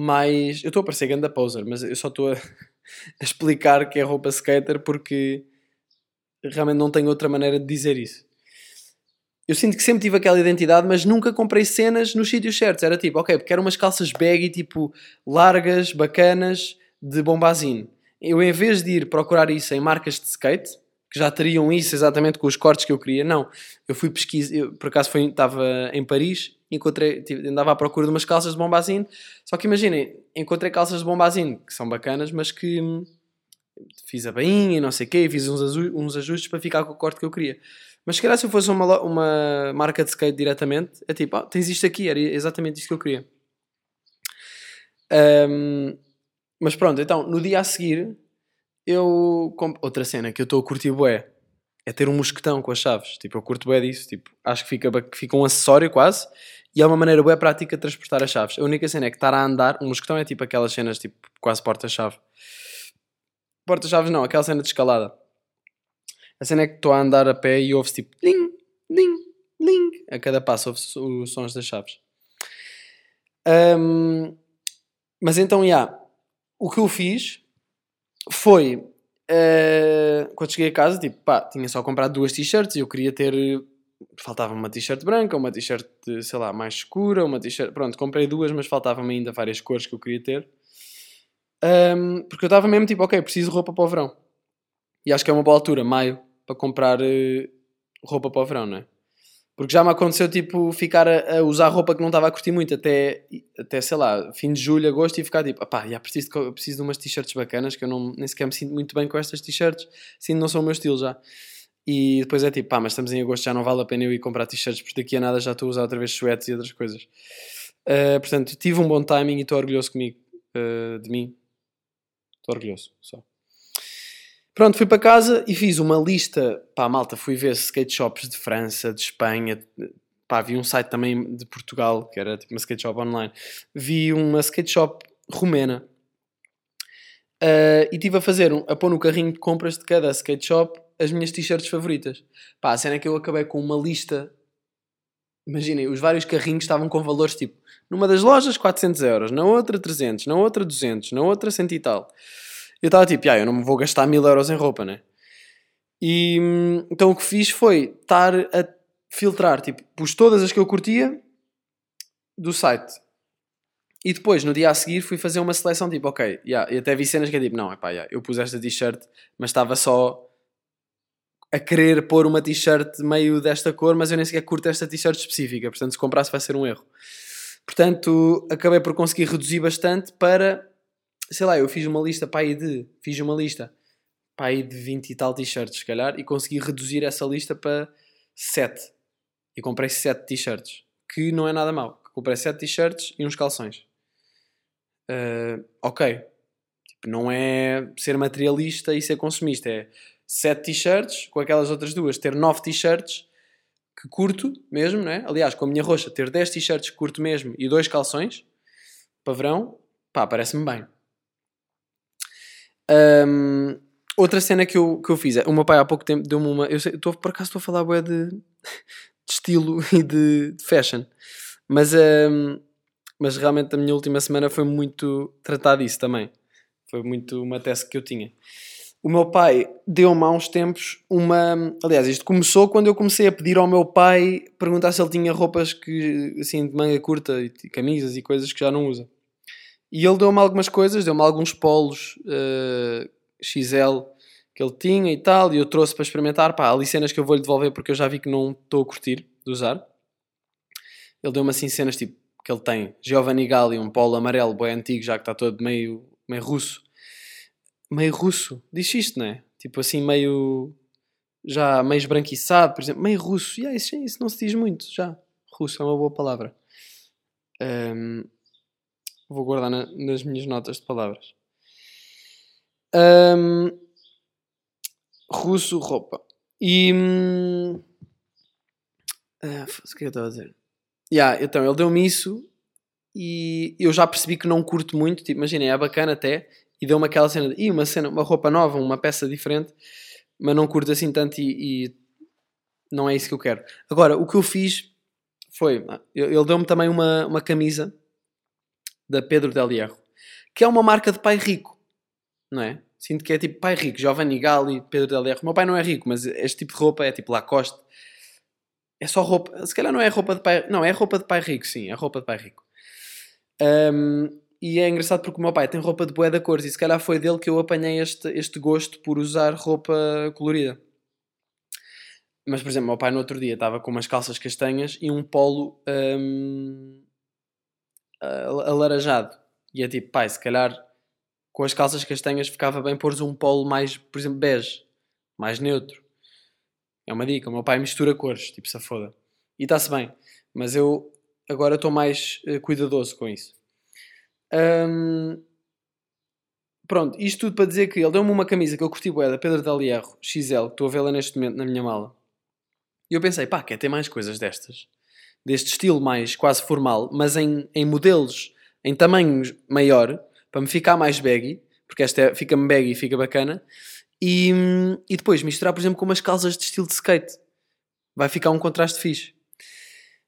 mais. Eu estou a parecer ganda poser, mas eu só estou a, explicar que é roupa skater porque realmente não tenho outra maneira de dizer isso. Eu sinto que sempre tive aquela identidade, mas nunca comprei cenas nos sítios certos. Era tipo, ok, porque eram umas calças baggy, tipo, largas, bacanas, de bombazine. Eu, em vez de ir procurar isso em marcas de skate, que já teriam isso exatamente com os cortes que eu queria, não. Eu fui pesquisar, por acaso estava em Paris, encontrei, tive- andava à procura de umas calças de bombazine, só que imaginem, encontrei calças de bombazine que são bacanas, mas que hum, fiz a bainha e não sei o quê, fiz uns, uns ajustes para ficar com o corte que eu queria. Mas se calhar se eu fosse uma, uma marca de skate diretamente, é tipo, ah, tens isto aqui, era exatamente isto que eu queria. Hum, mas pronto, então, no dia a seguir, eu... Outra cena que eu estou a curtir bué, é ter um mosquetão com as chaves. Tipo, eu curto bué disso. Tipo, acho que fica, fica um acessório quase. E é uma maneira bué prática de transportar as chaves. A única cena é que estar a andar... Um mosquetão é tipo aquelas cenas, tipo, quase porta-chave. Porta-chaves não, aquela cena de escalada. A cena é que estou a andar a pé e ouve-se tipo... Ling, ling, ling. A cada passo ouve-se os sons das chaves. Ahm, mas então, já. o que eu fiz foi... eh, quando cheguei a casa, tipo, pá, tinha só comprado duas t-shirts e eu queria ter... Faltava uma t-shirt branca, uma t-shirt, sei lá, mais escura, uma t-shirt... Pronto, comprei duas, mas faltavam-me ainda várias cores que eu queria ter. Ahm, porque eu estava mesmo tipo, ok, preciso de roupa para o verão. E acho que é uma boa altura, maio, para comprar eh, roupa para o verão, não é? Porque já me aconteceu, tipo, ficar a, a usar roupa que não estava a curtir muito até, até, sei lá, fim de julho, agosto e ficar tipo, pá, já preciso de, preciso de umas t-shirts bacanas que eu não, nem sequer me sinto muito bem com estas t-shirts, sinto não são o meu estilo já. E depois é tipo, pá, mas estamos em agosto, já não vale a pena eu ir comprar t-shirts, porque daqui a nada já estou a usar outra vez suetes e outras coisas. Ah, portanto, tive um bom timing e estou orgulhoso comigo, ah, de mim. Estou orgulhoso, só. Pronto, fui para casa e fiz uma lista. Pá, malta, fui ver skate shops de França, de Espanha. Pá, vi um site também de Portugal, que era tipo uma skate shop online. Vi uma skate shop romena. Ah, e estive a fazer, um- a pôr no carrinho de compras de cada skate shop as minhas t-shirts favoritas. Pá, a cena é que eu acabei com uma lista. Imaginem, os vários carrinhos estavam com valores tipo, numa das lojas 400 euros, na outra 300, na outra 200, na outra 100 e tal. Eu estava tipo, ah, eu não me vou gastar 1000 euros em roupa, né? E então o que fiz foi estar a filtrar, tipo, pus todas as que eu curtia do site. E depois, no dia a seguir, fui fazer uma seleção tipo, ok, yeah, e até vi cenas que é tipo, não, epá, yeah, eu pus esta t-shirt, mas estava só a querer pôr uma t-shirt meio desta cor, mas eu nem sequer curto esta t-shirt específica, portanto, se comprasse vai ser um erro. Portanto, acabei por conseguir reduzir bastante para, sei lá, eu fiz uma lista para aí de, fiz uma lista para aí de 20 e tal t-shirts, se calhar, e consegui reduzir essa lista para 7. E comprei 7 t-shirts, que não é nada mau. comprei sete t-shirts e uns calções. Uh, ok. Tipo, não é ser materialista e ser consumista. É sete t-shirts com aquelas outras duas. Ter nove t-shirts que curto mesmo, né? Aliás, com a minha roxa, ter 10 t-shirts que curto mesmo e dois calções para pá, parece-me bem. Um, outra cena que eu, que eu fiz, é, o meu pai há pouco tempo deu-me uma. Eu sei, por acaso estou a falar bué de, de estilo e de, de fashion, mas, um, mas realmente a minha última semana foi muito tratar disso também. Foi muito uma tese que eu tinha. O meu pai deu-me há uns tempos uma. Aliás, isto começou quando eu comecei a pedir ao meu pai perguntar se ele tinha roupas que, assim, de manga curta e camisas e coisas que já não usa. E ele deu-me algumas coisas, deu-me alguns polos uh, eh, XL que ele tinha e tal, e eu trouxe para experimentar. Pá, há ali cenas que eu vou-lhe devolver porque eu já vi que não estou a curtir de usar. Ele deu-me assim cenas tipo que ele tem Giovanni Galli, um polo amarelo, bem antigo, já que está todo meio, meio russo meio russo. Diz isto, não é? Tipo assim, meio. Já meio esbranquiçado, por exemplo. Meio russo. Yeah, isso, isso não se diz muito, já. Russo é uma boa palavra. Um, vou guardar na, nas minhas notas de palavras. Um, russo, roupa. E. Hum, uh, o que é eu estava a dizer? Yeah, então, ele deu-me isso e eu já percebi que não curto muito. Tipo, imaginem, é bacana até e deu-me aquela cena de uma cena, uma roupa nova, uma peça diferente, mas não curto assim tanto e, e não é isso que eu quero. Agora, o que eu fiz foi, ele deu-me também uma, uma camisa da Pedro Del Hierro, que é uma marca de pai rico, não é? Sinto que é tipo pai rico, Giovanni Galli, Pedro Del Hierro. Meu pai não é rico, mas este tipo de roupa é tipo Lacoste. É só roupa, se calhar não é roupa de pai, não, é roupa de pai rico, sim, é roupa de pai rico. Um, e é engraçado porque o meu pai tem roupa de boé da cores e se calhar foi dele que eu apanhei este, este gosto por usar roupa colorida. Mas, por exemplo, meu pai no outro dia estava com umas calças castanhas e um polo um, alaranjado. E é tipo, pai, se calhar com as calças castanhas ficava bem pôr um polo mais, por exemplo, bege, mais neutro. É uma dica. O meu pai mistura cores, tipo, se foda. E está-se bem. Mas eu agora estou mais uh, cuidadoso com isso. Um, pronto, isto tudo para dizer que ele deu-me uma camisa que eu curti bué da Pedro Dalierro XL, que estou a vê-la neste momento na minha mala. E eu pensei, pá, quer ter mais coisas destas? Deste estilo mais quase formal, mas em, em modelos, em tamanhos maior, para me ficar mais baggy, porque esta é, fica-me baggy e fica bacana. E, e depois misturar, por exemplo, com umas calças de estilo de skate. Vai ficar um contraste fixe.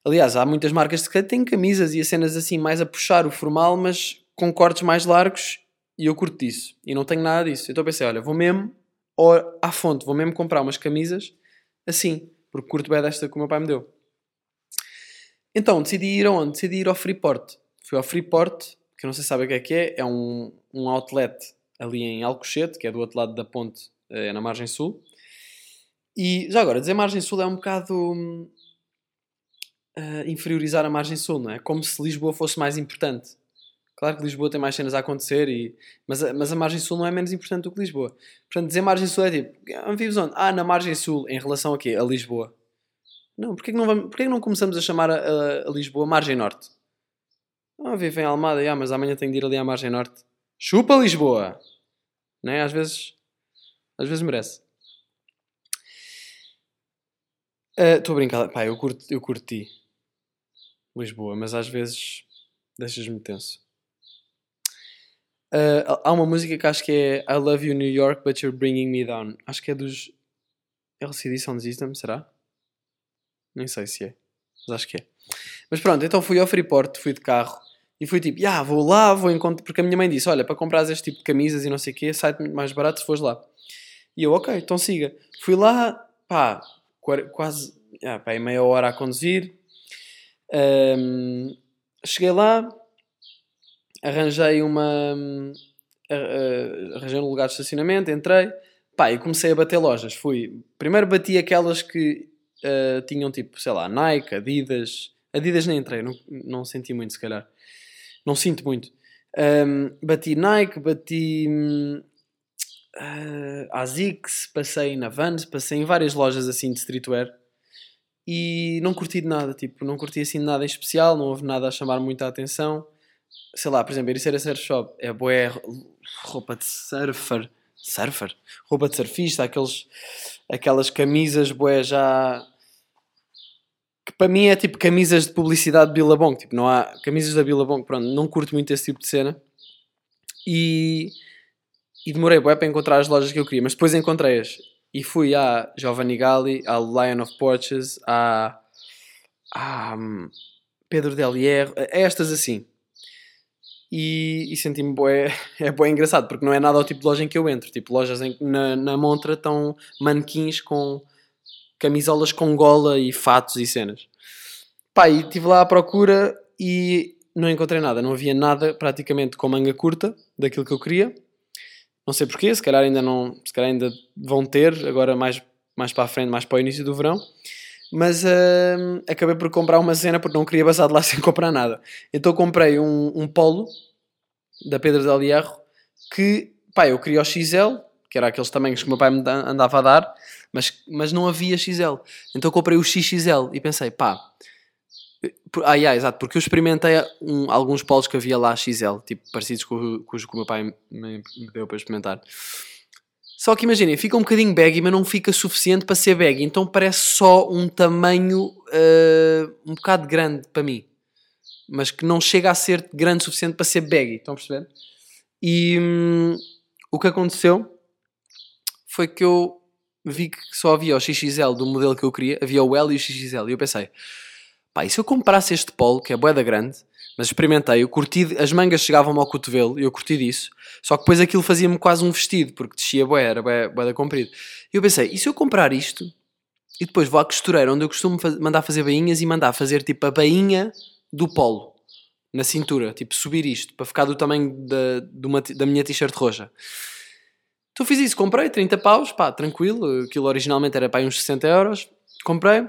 Aliás, há muitas marcas que têm camisas e as cenas assim mais a puxar o formal, mas com cortes mais largos e eu curto disso. E não tenho nada disso. Então pensei, olha, vou mesmo à fonte, vou mesmo comprar umas camisas assim, porque curto bem desta que o meu pai me deu. Então decidi ir aonde? Decidi ir ao Freeport. Fui ao Freeport, que eu não sei se sabe o que é que é, é um, um outlet ali em Alcochete, que é do outro lado da ponte, é na margem sul. E já agora, dizer margem sul é um bocado hum, uh, inferiorizar a margem sul, não é? Como se Lisboa fosse mais importante. Claro que Lisboa tem mais cenas a acontecer, e, mas, a, mas a margem sul não é menos importante do que Lisboa. Portanto, dizer margem sul é tipo, ah, vives onde? Ah, na margem sul, em relação a quê? A Lisboa. Não, porquê que não, vamos, porquê que não começamos a chamar a, a, a Lisboa margem norte? Ah, vive em Almada, yeah, mas amanhã tenho de ir ali à margem norte. Chupa Lisboa! Né? Às vezes, às vezes merece. Ah, estou uh, a brincar, pá, eu curto, eu curti. Lisboa, mas às vezes deixas-me tenso. Uh, há uma música que acho que é I Love You New York, but You're Bringing Me Down. Acho que é dos LCD Sound System, será? Nem sei se é, mas acho que é. Mas pronto, então fui ao Freeport, fui de carro e fui tipo, ah, vou lá, vou encontrar. Porque a minha mãe disse: Olha, para comprar este tipo de camisas e não sei o quê, sai-te muito mais barato se fores lá. E eu, ok, então siga. Fui lá, pá, quase, ah, pá, meia hora a conduzir, um, cheguei lá, arranjei uma. Uh, arranjei um lugar de estacionamento, entrei, pá, e comecei a bater lojas. Fui. Primeiro bati aquelas que uh, tinham tipo, sei lá, Nike, Adidas. Adidas nem entrei, não, não senti muito, se calhar. Não sinto muito. Um, bati Nike, bati uh, Asics, passei na Vans, passei em várias lojas assim de streetwear e não curti de nada, tipo, não curti assim nada em especial, não houve nada a chamar muita atenção. Sei lá, por exemplo, Ericeira Surf Shop é boé roupa de surfer, surfer, roupa de surfista, aqueles, aquelas camisas boé já que para mim é tipo camisas de publicidade de Billabong, tipo, não há camisas da Billabong, pronto, não curto muito esse tipo de cena. E, e demorei bué para encontrar as lojas que eu queria, mas depois encontrei-as. E fui à Giovanni Galli, à Lion of Porches, à, à hum, Pedro Del Hierro, a estas assim. E, e senti-me bué, é bué engraçado, porque não é nada ao tipo de loja em que eu entro. Tipo, lojas em na, na montra estão manequins com camisolas com gola e fatos e cenas. Pá, e estive lá à procura e não encontrei nada. Não havia nada praticamente com manga curta daquilo que eu queria. Não sei porquê, se calhar ainda não, se calhar ainda vão ter, agora mais, mais para a frente, mais para o início do verão. Mas hum, acabei por comprar uma cena porque não queria passar de lá sem comprar nada. Então comprei um, um polo da Pedro del Hierro que, pá, eu queria o XL, que era aqueles tamanhos que o meu pai me da- andava a dar, mas, mas não havia XL. Então comprei o XXL e pensei, pá, ah, yeah, exato, porque eu experimentei um- alguns polos que havia lá XL, tipo parecidos com, com os que o meu pai me, me deu para experimentar. Só que imaginem, fica um bocadinho baggy, mas não fica suficiente para ser baggy, então parece só um tamanho ah, um bocado grande para mim, mas que não chega a ser grande o suficiente para ser baggy, estão a perceber? E hum, o que aconteceu foi que eu vi que só havia o XXL do modelo que eu queria, havia o L e o XXL, e eu pensei, pá, e se eu comprasse este polo, que é boeda grande, mas experimentei, eu curti, as mangas chegavam-me ao cotovelo, e eu curti disso, só que depois aquilo fazia-me quase um vestido, porque descia boé, era boeda comprido. E eu pensei, e se eu comprar isto, e depois vou à costureira, onde eu costumo mandar fazer bainhas, e mandar fazer tipo a bainha do polo, na cintura, tipo subir isto, para ficar do tamanho da, de uma da minha t-shirt roxa. Então fiz isso, comprei 30 paus, pá, tranquilo, aquilo originalmente era para uns 60 euros, comprei,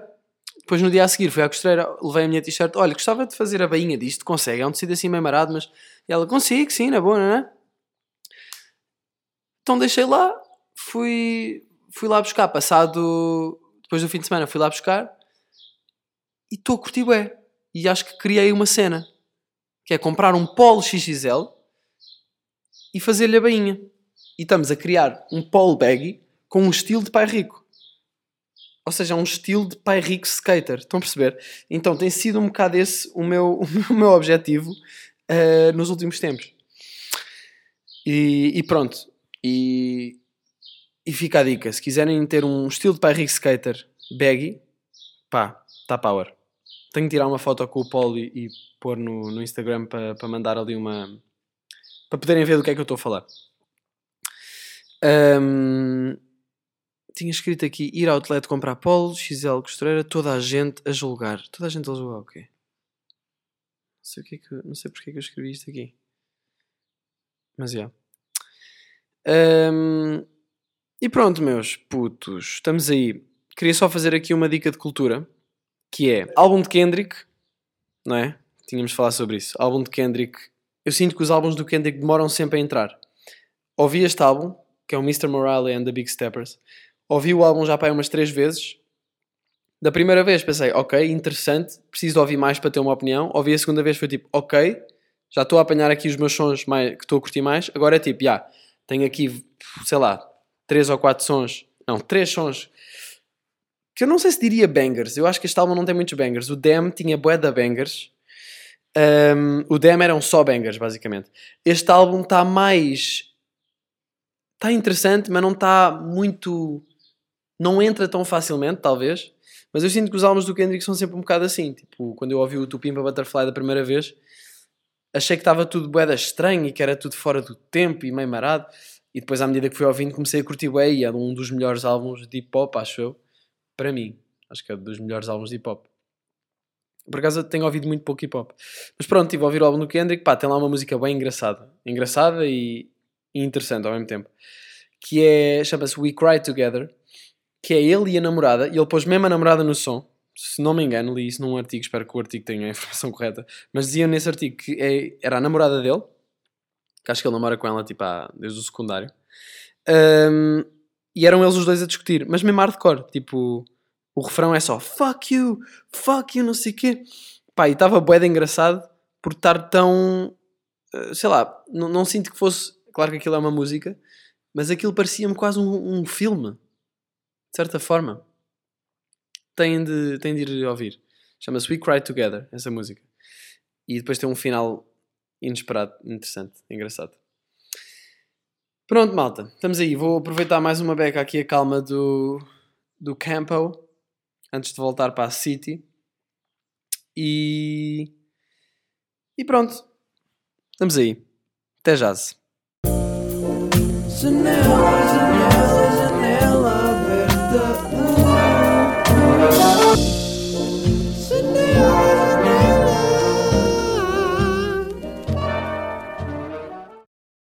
depois no dia a seguir fui à costureira, levei a minha t-shirt, olha, gostava de fazer a bainha disto, consegue, é um tecido assim meio marado, mas e ela, consigo, sim, na boa, não é? Então deixei lá, fui, fui lá buscar, passado, depois do fim de semana fui lá buscar, e estou a curtir bué, e acho que criei uma cena, que é comprar um polo XXL e fazer-lhe a bainha. E estamos a criar um polo baggy com um estilo de pai rico. Ou seja, um estilo de pai rico skater. Estão a perceber? Então tem sido um bocado esse o meu, o meu objetivo eh, nos últimos tempos. E, e pronto. E, e fica a dica. Se quiserem ter um estilo de pai rico skater baggy, pá, está power. Tenho que tirar uma foto com o polo e, e pôr no, no Instagram para para mandar ali uma... Para poderem ver do que é que eu estou a falar. Ahm, tinha escrito aqui ir ao outlet comprar polo, XL costureira, toda a gente a julgar. Toda a gente a julgar o quê? Não sei, o que é que, não sei porque é que eu escrevi isto aqui. Mas já. Ahm, e pronto, meus putos, estamos aí. Queria só fazer aqui uma dica de cultura, que é álbum de Kendrick, não é? Tínhamos de falar sobre isso. Álbum de Kendrick. Eu sinto que os álbuns do Kendrick demoram sempre a entrar. Ouvi este álbum, que é o Mr. Morale and the Big Steppers. Ouvi o álbum já para umas três vezes. Da primeira vez pensei, ok, interessante, preciso ouvir mais para ter uma opinião. Ouvi a segunda vez, foi tipo, ok, já estou a apanhar aqui os meus sons mais, que estou a curtir mais. Agora é tipo, já, tenho aqui, sei lá, três ou quatro sons, não, três sons que eu não sei se diria bangers. Eu acho que este álbum não tem muitos bangers. O Dem tinha bué da bangers. Um, o Dem eram só bangers, basicamente. Este álbum está mais está interessante, mas não está muito. Não entra tão facilmente, talvez. Mas eu sinto que os álbuns do Kendrick são sempre um bocado assim. Tipo, quando eu ouvi o Tupimpa Butterfly da primeira vez, achei que estava tudo boeda estranho e que era tudo fora do tempo e meio marado. E depois, à medida que fui ouvindo, comecei a curtir bué e é um dos melhores álbuns de hip hop, acho eu. Para mim. Acho que é um dos melhores álbuns de hip hop. Por acaso tenho ouvido muito pouco hip hop. Mas pronto, estive a ouvir o álbum do Kendrick. Pá, tem lá uma música bem engraçada. Engraçada e interessante ao mesmo tempo. Que é, chama-se We Cry Together. Que é ele e a namorada. E ele pôs mesmo a namorada no som. Se não me engano, li isso num artigo. Espero que o artigo tenha a informação correta. Mas dizia nesse artigo que é- era a namorada dele. Que acho que ele namora com ela tipo, há- desde o secundário. Ahm, e eram eles os dois a discutir. Mas mesmo hardcore. Tipo, O refrão é só fuck you, fuck you, não sei o quê. Pá, e estava bué de engraçado por estar tão. eh, Sei lá, não, não sinto que fosse. Claro que aquilo é uma música, mas aquilo parecia-me quase um, um filme. De certa forma. Têm de, têm de ir ouvir. Chama-se We Cry Together, essa música. E depois tem um final inesperado, interessante, engraçado. Pronto, malta, estamos aí. Vou aproveitar mais uma beca aqui a calma do, do Campo antes de voltar para a City. E. E pronto, estamos aí. Até já. Janela.